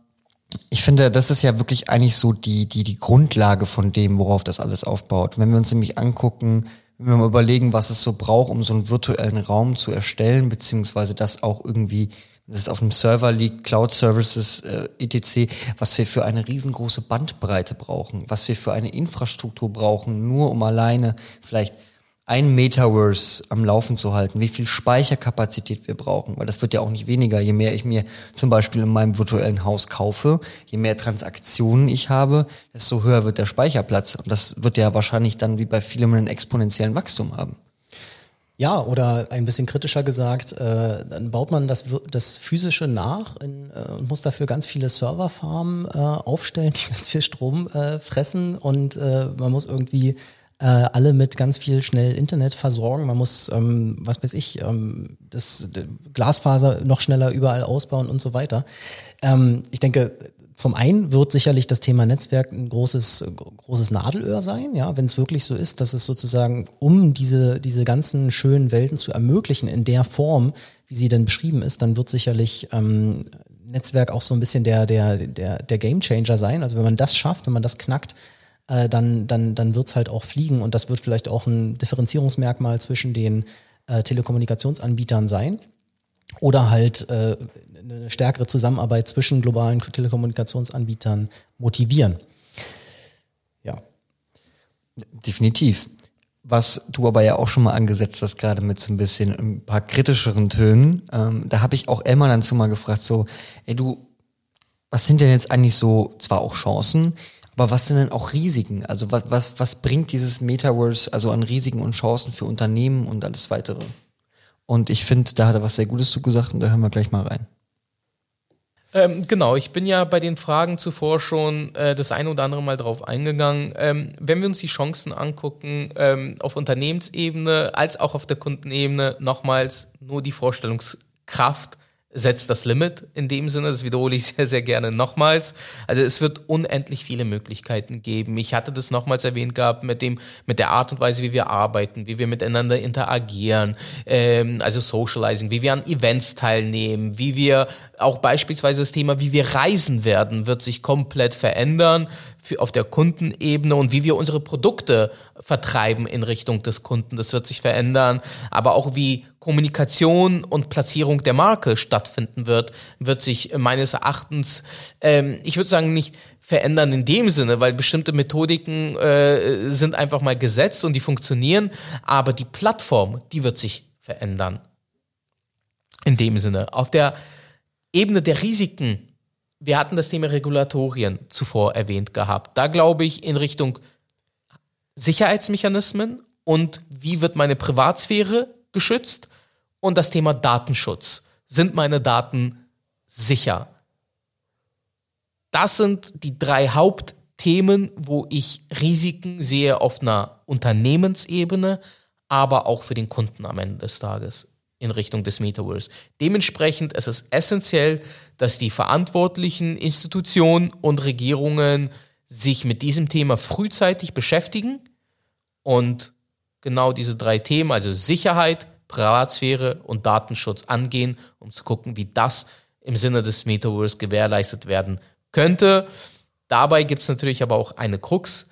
ich finde, das ist ja wirklich eigentlich so die, die, die Grundlage von dem, worauf das alles aufbaut. Wenn wir uns nämlich angucken, wenn wir mal überlegen, was es so braucht, um so einen virtuellen Raum zu erstellen, beziehungsweise das auch irgendwie, das auf einem Server liegt, Cloud Services, äh, etc., was wir für eine riesengroße Bandbreite brauchen, was wir für eine Infrastruktur brauchen, nur um alleine vielleicht ein Metaverse am Laufen zu halten, wie viel Speicherkapazität wir brauchen, weil das wird ja auch nicht weniger, je mehr ich mir zum Beispiel in meinem virtuellen Haus kaufe, je mehr Transaktionen ich habe, desto höher wird der Speicherplatz. Und das wird ja wahrscheinlich dann wie bei vielem einen exponentiellen Wachstum haben. Ja, oder ein bisschen kritischer gesagt, äh, dann baut man das, das physische nach in, äh, und muss dafür ganz viele Serverfarmen äh, aufstellen, (laughs) die ganz viel Strom äh, fressen und äh, man muss irgendwie äh, alle mit ganz viel schnell Internet versorgen. Man muss, ähm, was weiß ich, ähm, das Glasfaser noch schneller überall ausbauen und so weiter. Ähm, ich denke, zum einen wird sicherlich das Thema Netzwerk ein großes, großes Nadelöhr sein, ja, wenn es wirklich so ist, dass es sozusagen, um diese, diese ganzen schönen Welten zu ermöglichen in der Form, wie sie denn beschrieben ist, dann wird sicherlich ähm, Netzwerk auch so ein bisschen der, der, der, der Gamechanger sein. Also wenn man das schafft, wenn man das knackt, äh, dann, dann, dann wird es halt auch fliegen und das wird vielleicht auch ein Differenzierungsmerkmal zwischen den äh, Telekommunikationsanbietern sein. Oder halt äh, eine stärkere Zusammenarbeit zwischen globalen Telekommunikationsanbietern motivieren. Ja. Definitiv. Was du aber ja auch schon mal angesetzt hast, gerade mit so ein bisschen ein paar kritischeren Tönen, ähm, da habe ich auch Emma dann zu mal gefragt, so, ey du, was sind denn jetzt eigentlich so, zwar auch Chancen, aber was sind denn auch Risiken? Also was, was, was bringt dieses Metaverse also an Risiken und Chancen für Unternehmen und alles weitere? Und ich finde, da hat er was sehr Gutes zu gesagt und da hören wir gleich mal rein. Ähm, genau, ich bin ja bei den Fragen zuvor schon äh, das eine oder andere Mal drauf eingegangen. Ähm, wenn wir uns die Chancen angucken, ähm, auf Unternehmensebene als auch auf der Kundenebene, nochmals nur die Vorstellungskraft setzt das Limit in dem Sinne. Das wiederhole ich (laughs) sehr, sehr gerne nochmals. Also es wird unendlich viele Möglichkeiten geben. Ich hatte das nochmals erwähnt gehabt mit dem, mit der Art und Weise, wie wir arbeiten, wie wir miteinander interagieren, ähm, also Socializing, wie wir an Events teilnehmen, wie wir auch beispielsweise das Thema, wie wir reisen werden, wird sich komplett verändern für, auf der Kundenebene und wie wir unsere Produkte vertreiben in Richtung des Kunden. Das wird sich verändern. Aber auch wie Kommunikation und Platzierung der Marke stattfinden wird, wird sich meines Erachtens, ähm, ich würde sagen, nicht verändern in dem Sinne, weil bestimmte Methodiken äh, sind einfach mal gesetzt und die funktionieren, aber die Plattform, die wird sich verändern. In dem Sinne. Auf der Ebene der Risiken wir hatten das Thema Regulatorien zuvor erwähnt gehabt. Da glaube ich in Richtung Sicherheitsmechanismen und wie wird meine Privatsphäre geschützt und das Thema Datenschutz. Sind meine Daten sicher? Das sind die drei Hauptthemen, wo ich Risiken sehe auf einer Unternehmensebene, aber auch für den Kunden am Ende des Tages in Richtung des Metaverse. Dementsprechend ist es essentiell, dass die verantwortlichen Institutionen und Regierungen sich mit diesem Thema frühzeitig beschäftigen und genau diese drei Themen, also Sicherheit, Privatsphäre und Datenschutz angehen, um zu gucken, wie das im Sinne des Metaverse gewährleistet werden könnte. Dabei gibt es natürlich aber auch eine Krux.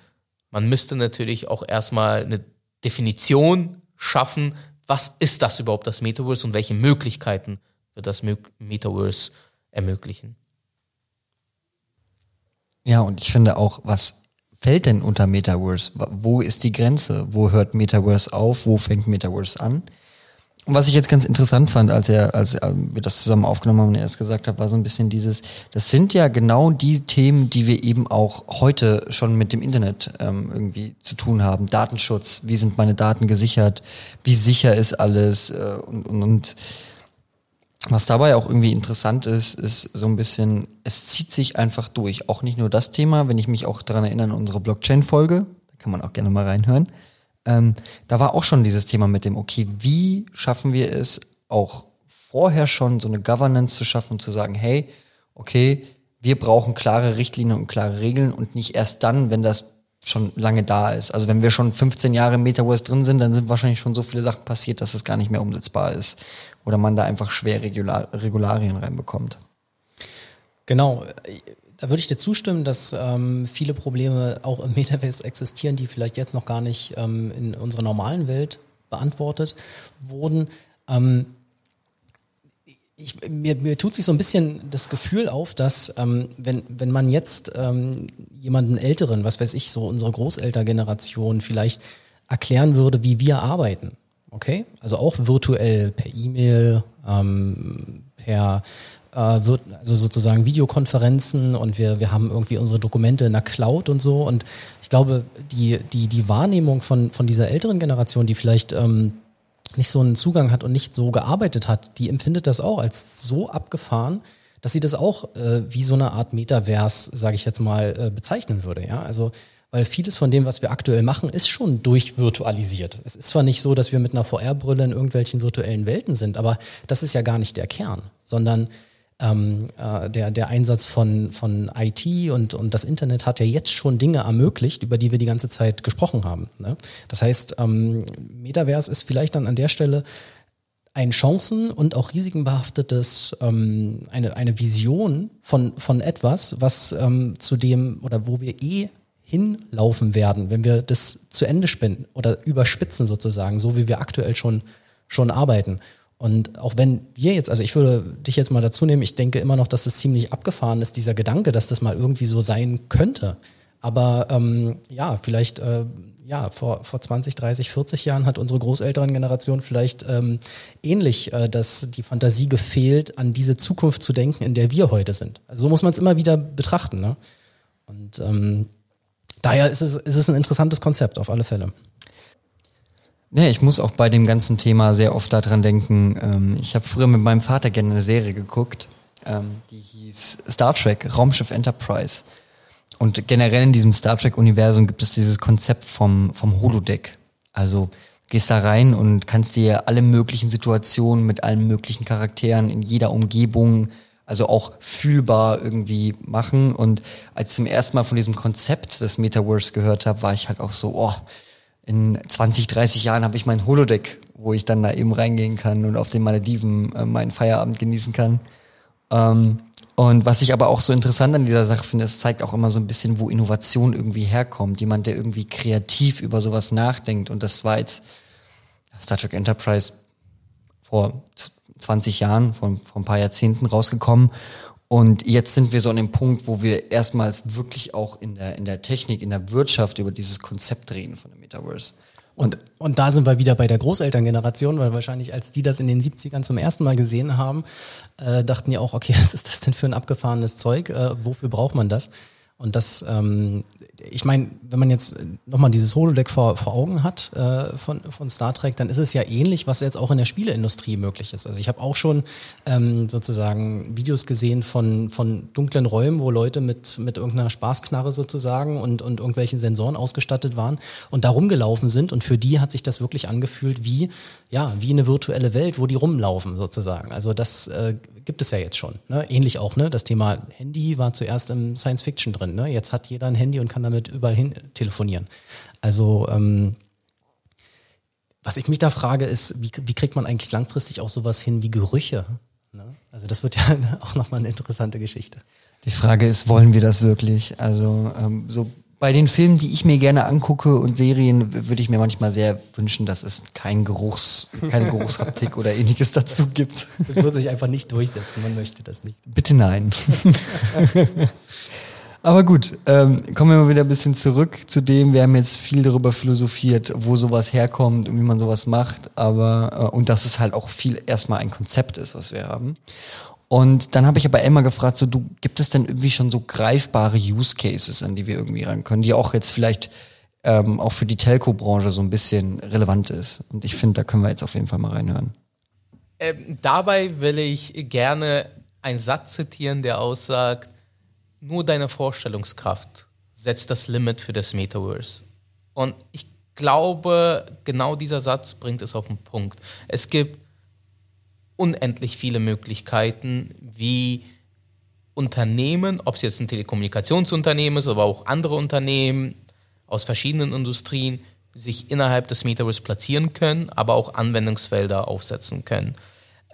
Man müsste natürlich auch erstmal eine Definition schaffen, was ist das überhaupt, das Metaverse und welche Möglichkeiten wird das Metaverse ermöglichen. Ja, und ich finde auch, was fällt denn unter Metaverse? Wo ist die Grenze? Wo hört Metaverse auf? Wo fängt Metaverse an? Was ich jetzt ganz interessant fand, als er, als wir das zusammen aufgenommen haben und er es gesagt hat, war so ein bisschen dieses, das sind ja genau die Themen, die wir eben auch heute schon mit dem Internet ähm, irgendwie zu tun haben. Datenschutz, wie sind meine Daten gesichert, wie sicher ist alles äh, und, und, und was dabei auch irgendwie interessant ist, ist so ein bisschen, es zieht sich einfach durch. Auch nicht nur das Thema, wenn ich mich auch daran erinnere unsere Blockchain-Folge, da kann man auch gerne mal reinhören ähm, da war auch schon dieses Thema mit dem, okay, wie schaffen wir es auch vorher schon so eine Governance zu schaffen und zu sagen, hey, okay, wir brauchen klare Richtlinien und klare Regeln und nicht erst dann, wenn das schon lange da ist. Also wenn wir schon 15 Jahre im Metaverse drin sind, dann sind wahrscheinlich schon so viele Sachen passiert, dass es gar nicht mehr umsetzbar ist. Oder man da einfach schwer Regular Regularien reinbekommt. Genau. Da würde ich dir zustimmen, dass ähm, viele Probleme auch im Metaverse existieren, die vielleicht jetzt noch gar nicht ähm, in unserer normalen Welt beantwortet wurden. Ähm, ich, mir, mir tut sich so ein bisschen das Gefühl auf, dass ähm, wenn, wenn man jetzt ähm, jemanden älteren, was weiß ich, so unsere Großeltergeneration vielleicht erklären würde, wie wir arbeiten. Okay? Also auch virtuell per E-Mail, ähm, per äh, wird also sozusagen Videokonferenzen und wir, wir haben irgendwie unsere Dokumente in der Cloud und so. Und ich glaube, die, die, die Wahrnehmung von, von dieser älteren Generation, die vielleicht ähm, nicht so einen Zugang hat und nicht so gearbeitet hat, die empfindet das auch als so abgefahren, dass sie das auch äh, wie so eine Art Metavers, sage ich jetzt mal, äh, bezeichnen würde. Ja, also weil vieles von dem, was wir aktuell machen, ist schon durchvirtualisiert. Es ist zwar nicht so, dass wir mit einer VR-Brille in irgendwelchen virtuellen Welten sind, aber das ist ja gar nicht der Kern, sondern ähm, äh, der, der Einsatz von, von IT und, und das Internet hat ja jetzt schon Dinge ermöglicht, über die wir die ganze Zeit gesprochen haben. Ne? Das heißt, ähm, Metaverse ist vielleicht dann an der Stelle ein chancen- und auch risikenbehaftetes, ähm, eine, eine Vision von, von etwas, was ähm, zu dem oder wo wir eh hinlaufen werden, wenn wir das zu Ende spinnen oder überspitzen sozusagen, so wie wir aktuell schon, schon arbeiten. Und auch wenn wir jetzt, also ich würde dich jetzt mal dazu nehmen, ich denke immer noch, dass es das ziemlich abgefahren ist, dieser Gedanke, dass das mal irgendwie so sein könnte. Aber ähm, ja, vielleicht äh, ja, vor, vor 20, 30, 40 Jahren hat unsere Großelterngeneration vielleicht ähm, ähnlich äh, dass die Fantasie gefehlt, an diese Zukunft zu denken, in der wir heute sind. Also so muss man es immer wieder betrachten. Ne? Und ähm, daher ist es, ist es ein interessantes Konzept auf alle Fälle. Ja, ich muss auch bei dem ganzen Thema sehr oft daran denken. Ähm, ich habe früher mit meinem Vater gerne eine Serie geguckt, ähm, die hieß Star Trek, Raumschiff Enterprise. Und generell in diesem Star Trek-Universum gibt es dieses Konzept vom, vom Holodeck. Also gehst da rein und kannst dir alle möglichen Situationen mit allen möglichen Charakteren in jeder Umgebung, also auch fühlbar irgendwie machen. Und als ich zum ersten Mal von diesem Konzept des Metaverse gehört habe, war ich halt auch so, oh, in 20, 30 Jahren habe ich mein Holodeck, wo ich dann da eben reingehen kann und auf den Malediven äh, meinen Feierabend genießen kann. Ähm, und was ich aber auch so interessant an dieser Sache finde, es zeigt auch immer so ein bisschen, wo Innovation irgendwie herkommt. Jemand, der irgendwie kreativ über sowas nachdenkt. Und das war jetzt Star Trek Enterprise vor 20 Jahren, vor, vor ein paar Jahrzehnten rausgekommen. Und jetzt sind wir so an dem Punkt, wo wir erstmals wirklich auch in der, in der Technik, in der Wirtschaft über dieses Konzept reden von dem Metaverse. Und, und da sind wir wieder bei der Großelterngeneration, weil wahrscheinlich als die das in den 70ern zum ersten Mal gesehen haben, äh, dachten die auch, okay, (laughs) was ist das denn für ein abgefahrenes Zeug? Äh, wofür braucht man das? Und das, ähm, ich meine, wenn man jetzt nochmal dieses Holodeck vor, vor Augen hat äh, von, von Star Trek, dann ist es ja ähnlich, was jetzt auch in der Spieleindustrie möglich ist. Also ich habe auch schon ähm, sozusagen Videos gesehen von, von dunklen Räumen, wo Leute mit, mit irgendeiner Spaßknarre sozusagen und, und irgendwelchen Sensoren ausgestattet waren und da rumgelaufen sind. Und für die hat sich das wirklich angefühlt wie, ja, wie eine virtuelle Welt, wo die rumlaufen sozusagen. Also das äh, gibt es ja jetzt schon. Ne? Ähnlich auch, ne? Das Thema Handy war zuerst im Science Fiction drin. Ne? Jetzt hat jeder ein Handy und kann damit überall hin telefonieren. Also ähm, was ich mich da frage, ist, wie, wie kriegt man eigentlich langfristig auch sowas hin wie Gerüche? Ne? Also das wird ja (laughs) auch nochmal eine interessante Geschichte. Die Frage ist, wollen wir das wirklich? Also ähm, so bei den Filmen, die ich mir gerne angucke und Serien, würde ich mir manchmal sehr wünschen, dass es kein Geruchs, keine Geruchshaptik oder ähnliches dazu gibt. Das wird sich einfach nicht durchsetzen, man möchte das nicht. Bitte nein. (laughs) Aber gut, ähm, kommen wir mal wieder ein bisschen zurück zu dem. Wir haben jetzt viel darüber philosophiert, wo sowas herkommt und wie man sowas macht. Aber äh, und dass es halt auch viel erstmal ein Konzept ist, was wir haben. Und dann habe ich aber Emma gefragt, so du gibt es denn irgendwie schon so greifbare Use Cases, an die wir irgendwie ran können, die auch jetzt vielleicht ähm, auch für die Telco-Branche so ein bisschen relevant ist. Und ich finde, da können wir jetzt auf jeden Fall mal reinhören. Ähm, dabei will ich gerne einen Satz zitieren, der aussagt, nur deine Vorstellungskraft setzt das Limit für das Metaverse. Und ich glaube, genau dieser Satz bringt es auf den Punkt. Es gibt unendlich viele Möglichkeiten, wie Unternehmen, ob es jetzt ein Telekommunikationsunternehmen ist, aber auch andere Unternehmen aus verschiedenen Industrien, sich innerhalb des Metaverse platzieren können, aber auch Anwendungsfelder aufsetzen können.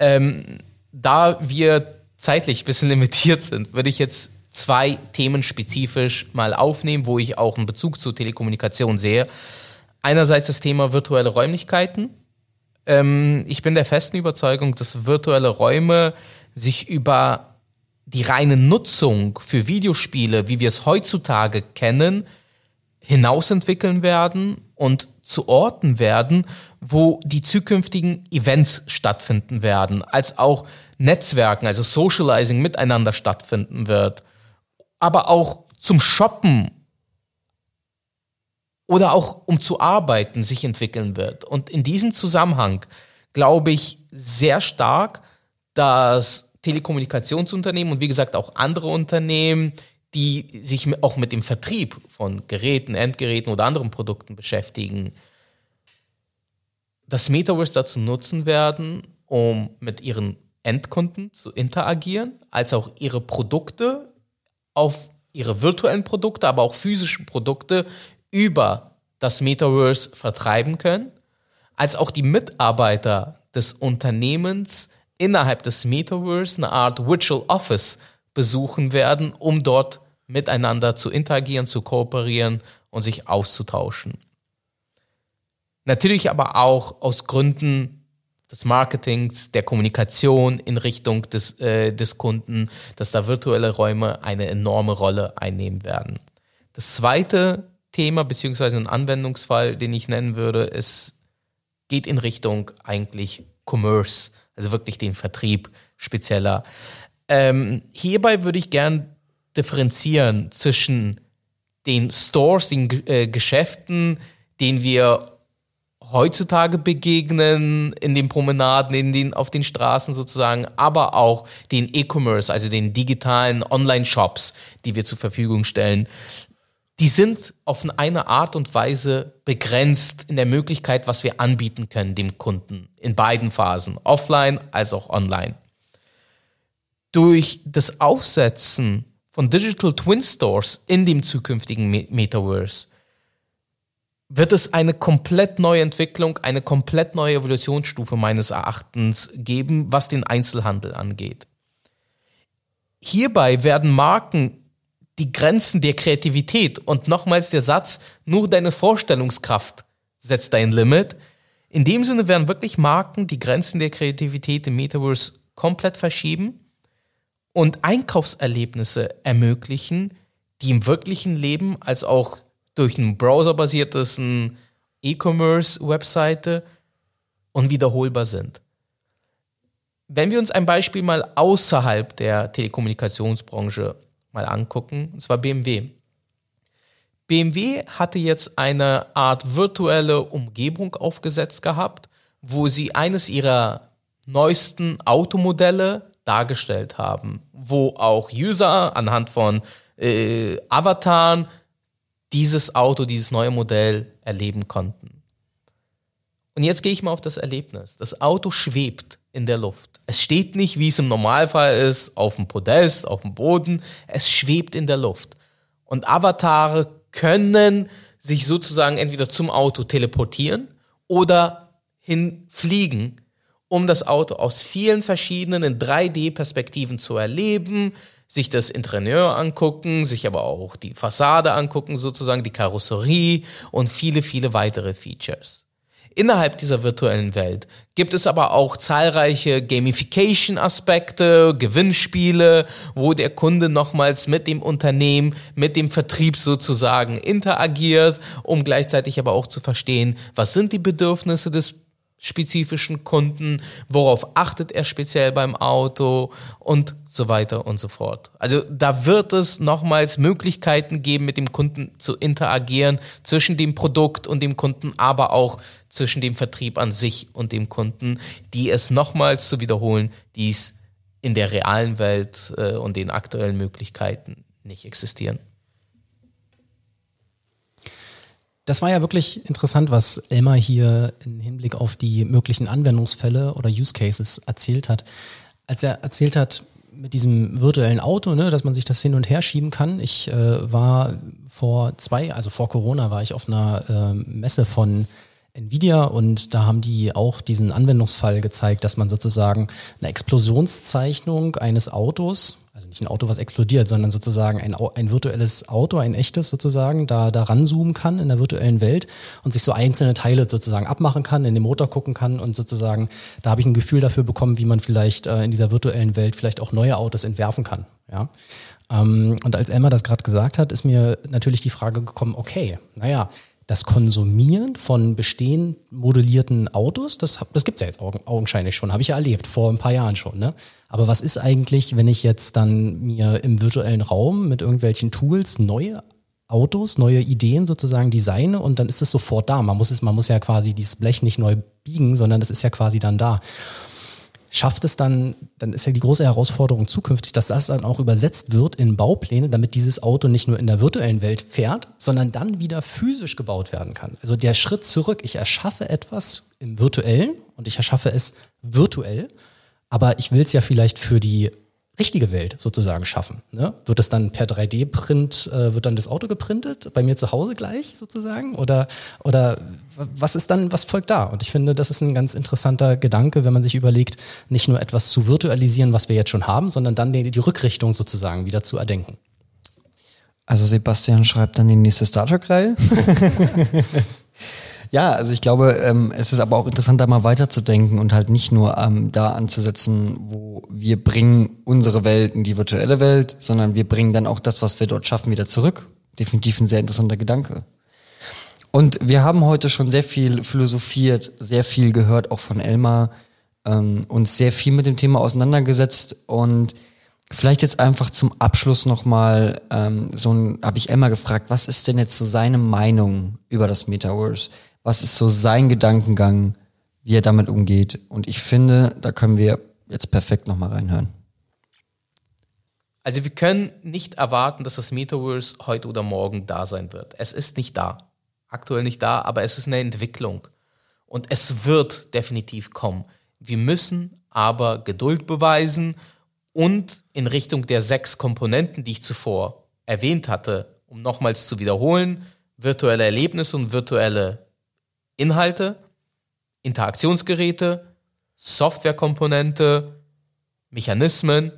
Ähm, da wir zeitlich ein bisschen limitiert sind, würde ich jetzt zwei Themen spezifisch mal aufnehmen, wo ich auch einen Bezug zur Telekommunikation sehe. Einerseits das Thema virtuelle Räumlichkeiten, ähm, ich bin der festen Überzeugung, dass virtuelle Räume sich über die reine Nutzung für Videospiele, wie wir es heutzutage kennen, hinausentwickeln werden und zu Orten werden, wo die zukünftigen Events stattfinden werden, als auch Netzwerken, also Socializing miteinander stattfinden wird, aber auch zum Shoppen oder auch um zu arbeiten sich entwickeln wird. Und in diesem Zusammenhang glaube ich sehr stark, dass Telekommunikationsunternehmen und wie gesagt auch andere Unternehmen, die sich auch mit dem Vertrieb von Geräten, Endgeräten oder anderen Produkten beschäftigen, das Metaverse dazu nutzen werden, um mit ihren Endkunden zu interagieren, als auch ihre Produkte auf ihre virtuellen Produkte, aber auch physischen Produkte über das Metaverse vertreiben können, als auch die Mitarbeiter des Unternehmens innerhalb des Metaverse eine Art Virtual Office besuchen werden, um dort miteinander zu interagieren, zu kooperieren und sich auszutauschen. Natürlich aber auch aus Gründen des Marketings, der Kommunikation in Richtung des, äh, des Kunden, dass da virtuelle Räume eine enorme Rolle einnehmen werden. Das zweite Thema beziehungsweise ein Anwendungsfall, den ich nennen würde, ist, geht in Richtung eigentlich Commerce, also wirklich den Vertrieb spezieller. Ähm, hierbei würde ich gern differenzieren zwischen den Stores, den äh, Geschäften, denen wir heutzutage begegnen, in den Promenaden, in den, auf den Straßen sozusagen, aber auch den E-Commerce, also den digitalen Online-Shops, die wir zur Verfügung stellen. Die sind auf eine Art und Weise begrenzt in der Möglichkeit, was wir anbieten können dem Kunden in beiden Phasen, offline als auch online. Durch das Aufsetzen von Digital Twin Stores in dem zukünftigen Metaverse wird es eine komplett neue Entwicklung, eine komplett neue Evolutionsstufe meines Erachtens geben, was den Einzelhandel angeht. Hierbei werden Marken die Grenzen der Kreativität und nochmals der Satz, nur deine Vorstellungskraft setzt dein Limit. In dem Sinne werden wirklich Marken die Grenzen der Kreativität im Metaverse komplett verschieben und Einkaufserlebnisse ermöglichen, die im wirklichen Leben als auch durch ein browserbasiertes E-Commerce-Webseite unwiederholbar sind. Wenn wir uns ein Beispiel mal außerhalb der Telekommunikationsbranche mal angucken, und zwar BMW. BMW hatte jetzt eine Art virtuelle Umgebung aufgesetzt gehabt, wo sie eines ihrer neuesten Automodelle dargestellt haben, wo auch User anhand von äh, Avataren dieses Auto, dieses neue Modell erleben konnten. Und jetzt gehe ich mal auf das Erlebnis. Das Auto schwebt in der Luft. Es steht nicht, wie es im Normalfall ist, auf dem Podest, auf dem Boden. Es schwebt in der Luft. Und Avatare können sich sozusagen entweder zum Auto teleportieren oder hinfliegen um das Auto aus vielen verschiedenen 3D-Perspektiven zu erleben, sich das Interieur angucken, sich aber auch die Fassade angucken, sozusagen die Karosserie und viele, viele weitere Features. Innerhalb dieser virtuellen Welt gibt es aber auch zahlreiche Gamification-Aspekte, Gewinnspiele, wo der Kunde nochmals mit dem Unternehmen, mit dem Vertrieb sozusagen interagiert, um gleichzeitig aber auch zu verstehen, was sind die Bedürfnisse des spezifischen Kunden, worauf achtet er speziell beim Auto und so weiter und so fort. Also da wird es nochmals Möglichkeiten geben, mit dem Kunden zu interagieren, zwischen dem Produkt und dem Kunden, aber auch zwischen dem Vertrieb an sich und dem Kunden, die es nochmals zu wiederholen, dies in der realen Welt äh, und den aktuellen Möglichkeiten nicht existieren. Das war ja wirklich interessant, was Elmar hier im Hinblick auf die möglichen Anwendungsfälle oder Use Cases erzählt hat. Als er erzählt hat, mit diesem virtuellen Auto, ne, dass man sich das hin und her schieben kann. Ich äh, war vor zwei, also vor Corona war ich auf einer äh, Messe von Nvidia und da haben die auch diesen Anwendungsfall gezeigt, dass man sozusagen eine Explosionszeichnung eines Autos, also nicht ein Auto, was explodiert, sondern sozusagen ein, ein virtuelles Auto, ein echtes sozusagen, da, da ranzoomen kann in der virtuellen Welt und sich so einzelne Teile sozusagen abmachen kann, in den Motor gucken kann und sozusagen, da habe ich ein Gefühl dafür bekommen, wie man vielleicht äh, in dieser virtuellen Welt vielleicht auch neue Autos entwerfen kann. Ja. Ähm, und als Emma das gerade gesagt hat, ist mir natürlich die Frage gekommen, okay, naja, das Konsumieren von bestehend modellierten Autos, das, das gibt's ja jetzt augenscheinlich schon, habe ich ja erlebt, vor ein paar Jahren schon. Ne? Aber was ist eigentlich, wenn ich jetzt dann mir im virtuellen Raum mit irgendwelchen Tools neue Autos, neue Ideen sozusagen designe und dann ist es sofort da. Man muss es, man muss ja quasi dieses Blech nicht neu biegen, sondern das ist ja quasi dann da schafft es dann, dann ist ja die große Herausforderung zukünftig, dass das dann auch übersetzt wird in Baupläne, damit dieses Auto nicht nur in der virtuellen Welt fährt, sondern dann wieder physisch gebaut werden kann. Also der Schritt zurück, ich erschaffe etwas im virtuellen und ich erschaffe es virtuell, aber ich will es ja vielleicht für die richtige Welt sozusagen schaffen. Ne? Wird es dann per 3D-Print, äh, wird dann das Auto geprintet, bei mir zu Hause gleich sozusagen? Oder, oder was ist dann, was folgt da? Und ich finde, das ist ein ganz interessanter Gedanke, wenn man sich überlegt, nicht nur etwas zu virtualisieren, was wir jetzt schon haben, sondern dann die, die Rückrichtung sozusagen wieder zu erdenken. Also Sebastian schreibt dann die nächste Star Trek-Reihe. (laughs) (laughs) Ja, also ich glaube, ähm, es ist aber auch interessant, da mal weiterzudenken und halt nicht nur ähm, da anzusetzen, wo wir bringen unsere Welt in die virtuelle Welt, sondern wir bringen dann auch das, was wir dort schaffen, wieder zurück. Definitiv ein sehr interessanter Gedanke. Und wir haben heute schon sehr viel philosophiert, sehr viel gehört, auch von Elmar, ähm, uns sehr viel mit dem Thema auseinandergesetzt und Vielleicht jetzt einfach zum Abschluss nochmal, ähm, so ein, habe ich Elmar gefragt, was ist denn jetzt so seine Meinung über das Metaverse? Was ist so sein Gedankengang, wie er damit umgeht. Und ich finde, da können wir jetzt perfekt nochmal reinhören. Also wir können nicht erwarten, dass das Metaverse heute oder morgen da sein wird. Es ist nicht da. Aktuell nicht da, aber es ist eine Entwicklung. Und es wird definitiv kommen. Wir müssen aber Geduld beweisen und in Richtung der sechs Komponenten, die ich zuvor erwähnt hatte, um nochmals zu wiederholen, virtuelle Erlebnisse und virtuelle Inhalte, Interaktionsgeräte, Softwarekomponente, Mechanismen,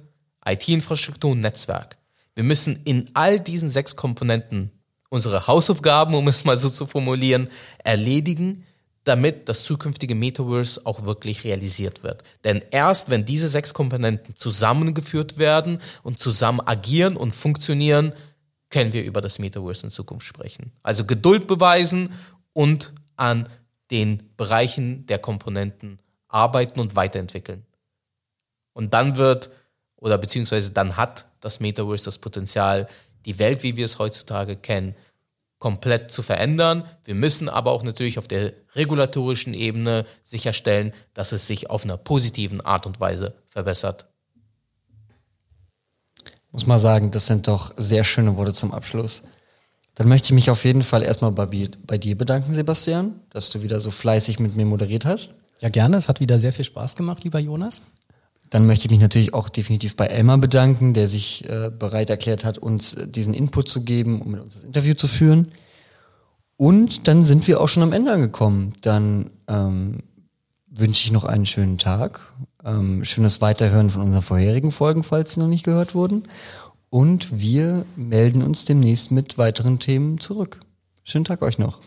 IT-Infrastruktur und Netzwerk. Wir müssen in all diesen sechs Komponenten unsere Hausaufgaben, um es mal so zu formulieren, erledigen, damit das zukünftige Metaverse auch wirklich realisiert wird. Denn erst wenn diese sechs Komponenten zusammengeführt werden und zusammen agieren und funktionieren, können wir über das Metaverse in Zukunft sprechen. Also Geduld beweisen und an den Bereichen der Komponenten arbeiten und weiterentwickeln. Und dann wird oder beziehungsweise dann hat das Metaverse das Potenzial, die Welt, wie wir es heutzutage kennen, komplett zu verändern. Wir müssen aber auch natürlich auf der regulatorischen Ebene sicherstellen, dass es sich auf einer positiven Art und Weise verbessert. Muss mal sagen, das sind doch sehr schöne Worte zum Abschluss. Dann möchte ich mich auf jeden Fall erstmal bei, bei dir bedanken, Sebastian, dass du wieder so fleißig mit mir moderiert hast. Ja, gerne. Es hat wieder sehr viel Spaß gemacht, lieber Jonas. Dann möchte ich mich natürlich auch definitiv bei Elmar bedanken, der sich äh, bereit erklärt hat, uns äh, diesen Input zu geben, um mit uns das Interview zu führen. Und dann sind wir auch schon am Ende angekommen. Dann ähm, wünsche ich noch einen schönen Tag, ähm, schönes Weiterhören von unseren vorherigen Folgen, falls sie noch nicht gehört wurden. Und wir melden uns demnächst mit weiteren Themen zurück. Schönen Tag euch noch.